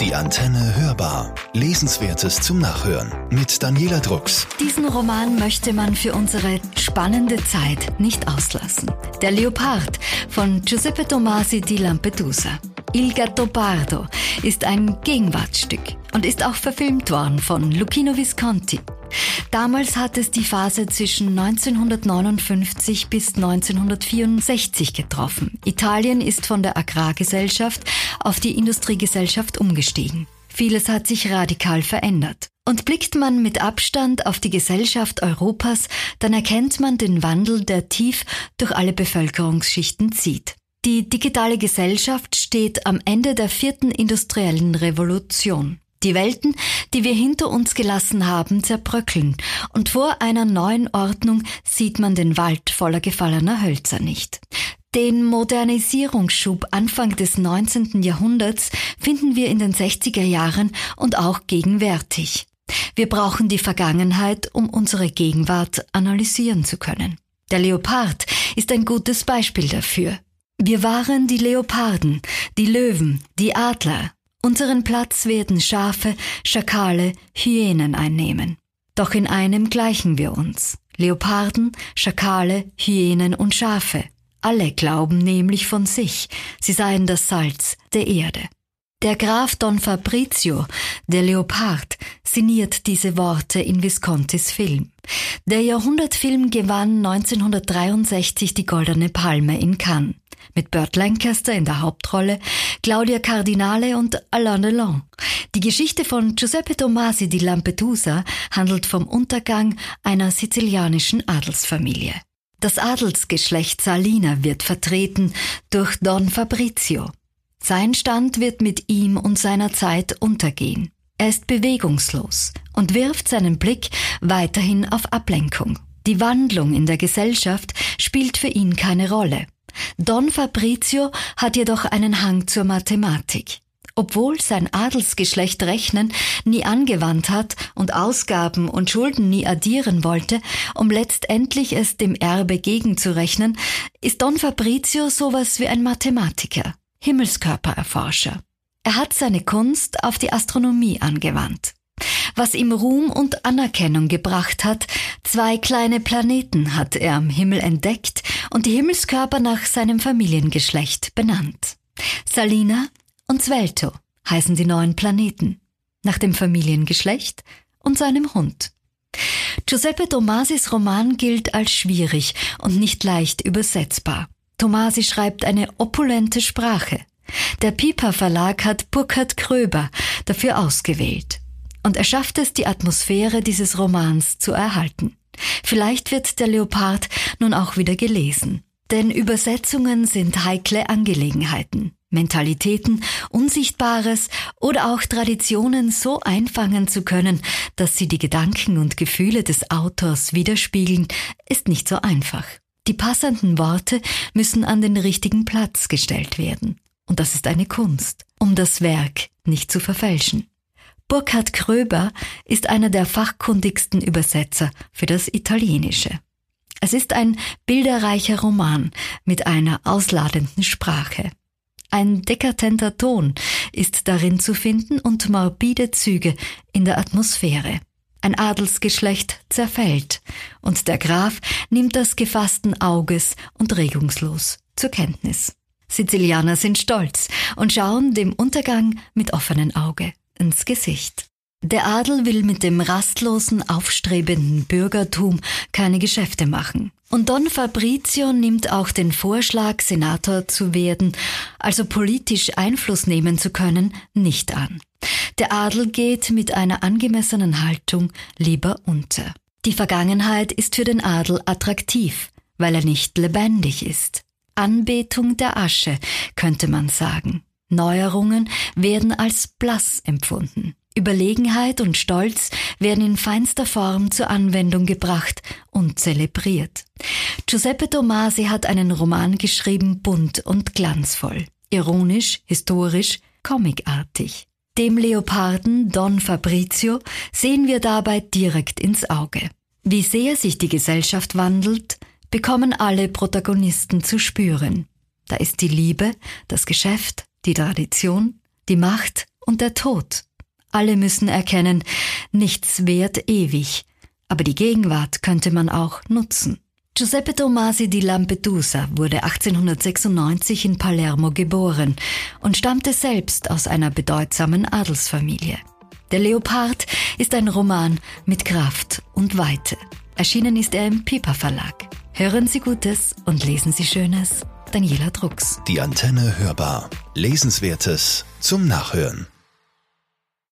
Die Antenne hörbar. Lesenswertes zum Nachhören mit Daniela Drucks. Diesen Roman möchte man für unsere spannende Zeit nicht auslassen. Der Leopard von Giuseppe Tomasi di Lampedusa. Il Gattopardo ist ein Gegenwartsstück und ist auch verfilmt worden von Lucchino Visconti. Damals hat es die Phase zwischen 1959 bis 1964 getroffen. Italien ist von der Agrargesellschaft auf die Industriegesellschaft umgestiegen. Vieles hat sich radikal verändert. Und blickt man mit Abstand auf die Gesellschaft Europas, dann erkennt man den Wandel, der tief durch alle Bevölkerungsschichten zieht. Die digitale Gesellschaft steht am Ende der vierten industriellen Revolution. Die Welten, die wir hinter uns gelassen haben, zerbröckeln, und vor einer neuen Ordnung sieht man den Wald voller gefallener Hölzer nicht. Den Modernisierungsschub Anfang des 19. Jahrhunderts finden wir in den 60er Jahren und auch gegenwärtig. Wir brauchen die Vergangenheit, um unsere Gegenwart analysieren zu können. Der Leopard ist ein gutes Beispiel dafür. Wir waren die Leoparden, die Löwen, die Adler, Unseren Platz werden Schafe, Schakale, Hyänen einnehmen. Doch in einem gleichen wir uns. Leoparden, Schakale, Hyänen und Schafe. Alle glauben nämlich von sich, sie seien das Salz der Erde. Der Graf Don Fabrizio, der Leopard, sinniert diese Worte in Viscontis Film. Der Jahrhundertfilm gewann 1963 die Goldene Palme in Cannes mit Burt Lancaster in der Hauptrolle, Claudia Cardinale und Alain Delon. Die Geschichte von Giuseppe Tomasi di Lampedusa handelt vom Untergang einer sizilianischen Adelsfamilie. Das Adelsgeschlecht Salina wird vertreten durch Don Fabrizio. Sein Stand wird mit ihm und seiner Zeit untergehen. Er ist bewegungslos und wirft seinen Blick weiterhin auf Ablenkung. Die Wandlung in der Gesellschaft spielt für ihn keine Rolle. Don Fabrizio hat jedoch einen Hang zur Mathematik. Obwohl sein Adelsgeschlecht Rechnen nie angewandt hat und Ausgaben und Schulden nie addieren wollte, um letztendlich es dem Erbe gegenzurechnen, ist Don Fabrizio sowas wie ein Mathematiker, Himmelskörpererforscher. Er hat seine Kunst auf die Astronomie angewandt. Was ihm Ruhm und Anerkennung gebracht hat, zwei kleine Planeten hat er am Himmel entdeckt und die Himmelskörper nach seinem Familiengeschlecht benannt. Salina und Svelto heißen die neuen Planeten, nach dem Familiengeschlecht und seinem Hund. Giuseppe Tomasis Roman gilt als schwierig und nicht leicht übersetzbar. Tomasi schreibt eine opulente Sprache. Der Piper Verlag hat Burkhard Kröber dafür ausgewählt. Und er schafft es, die Atmosphäre dieses Romans zu erhalten. Vielleicht wird der Leopard nun auch wieder gelesen. Denn Übersetzungen sind heikle Angelegenheiten. Mentalitäten, Unsichtbares oder auch Traditionen so einfangen zu können, dass sie die Gedanken und Gefühle des Autors widerspiegeln, ist nicht so einfach. Die passenden Worte müssen an den richtigen Platz gestellt werden. Und das ist eine Kunst, um das Werk nicht zu verfälschen. Burkhard Kröber ist einer der fachkundigsten Übersetzer für das Italienische. Es ist ein bilderreicher Roman mit einer ausladenden Sprache. Ein dekadenter Ton ist darin zu finden und morbide Züge in der Atmosphäre. Ein Adelsgeschlecht zerfällt und der Graf nimmt das gefassten Auges und regungslos zur Kenntnis. Sizilianer sind stolz und schauen dem Untergang mit offenen Auge ins Gesicht. Der Adel will mit dem rastlosen, aufstrebenden Bürgertum keine Geschäfte machen. Und Don Fabrizio nimmt auch den Vorschlag, Senator zu werden, also politisch Einfluss nehmen zu können, nicht an. Der Adel geht mit einer angemessenen Haltung lieber unter. Die Vergangenheit ist für den Adel attraktiv, weil er nicht lebendig ist. Anbetung der Asche, könnte man sagen. Neuerungen werden als blass empfunden. Überlegenheit und Stolz werden in feinster Form zur Anwendung gebracht und zelebriert. Giuseppe Tomasi hat einen Roman geschrieben, bunt und glanzvoll, ironisch, historisch, comicartig. Dem Leoparden Don Fabrizio sehen wir dabei direkt ins Auge. Wie sehr sich die Gesellschaft wandelt, bekommen alle Protagonisten zu spüren. Da ist die Liebe, das Geschäft, die Tradition, die Macht und der Tod. Alle müssen erkennen, nichts währt ewig, aber die Gegenwart könnte man auch nutzen. Giuseppe Tomasi di Lampedusa wurde 1896 in Palermo geboren und stammte selbst aus einer bedeutsamen Adelsfamilie. Der Leopard ist ein Roman mit Kraft und Weite. Erschienen ist er im Piper Verlag. Hören Sie Gutes und lesen Sie Schönes. Daniela Drucks. Die Antenne hörbar. Lesenswertes zum Nachhören.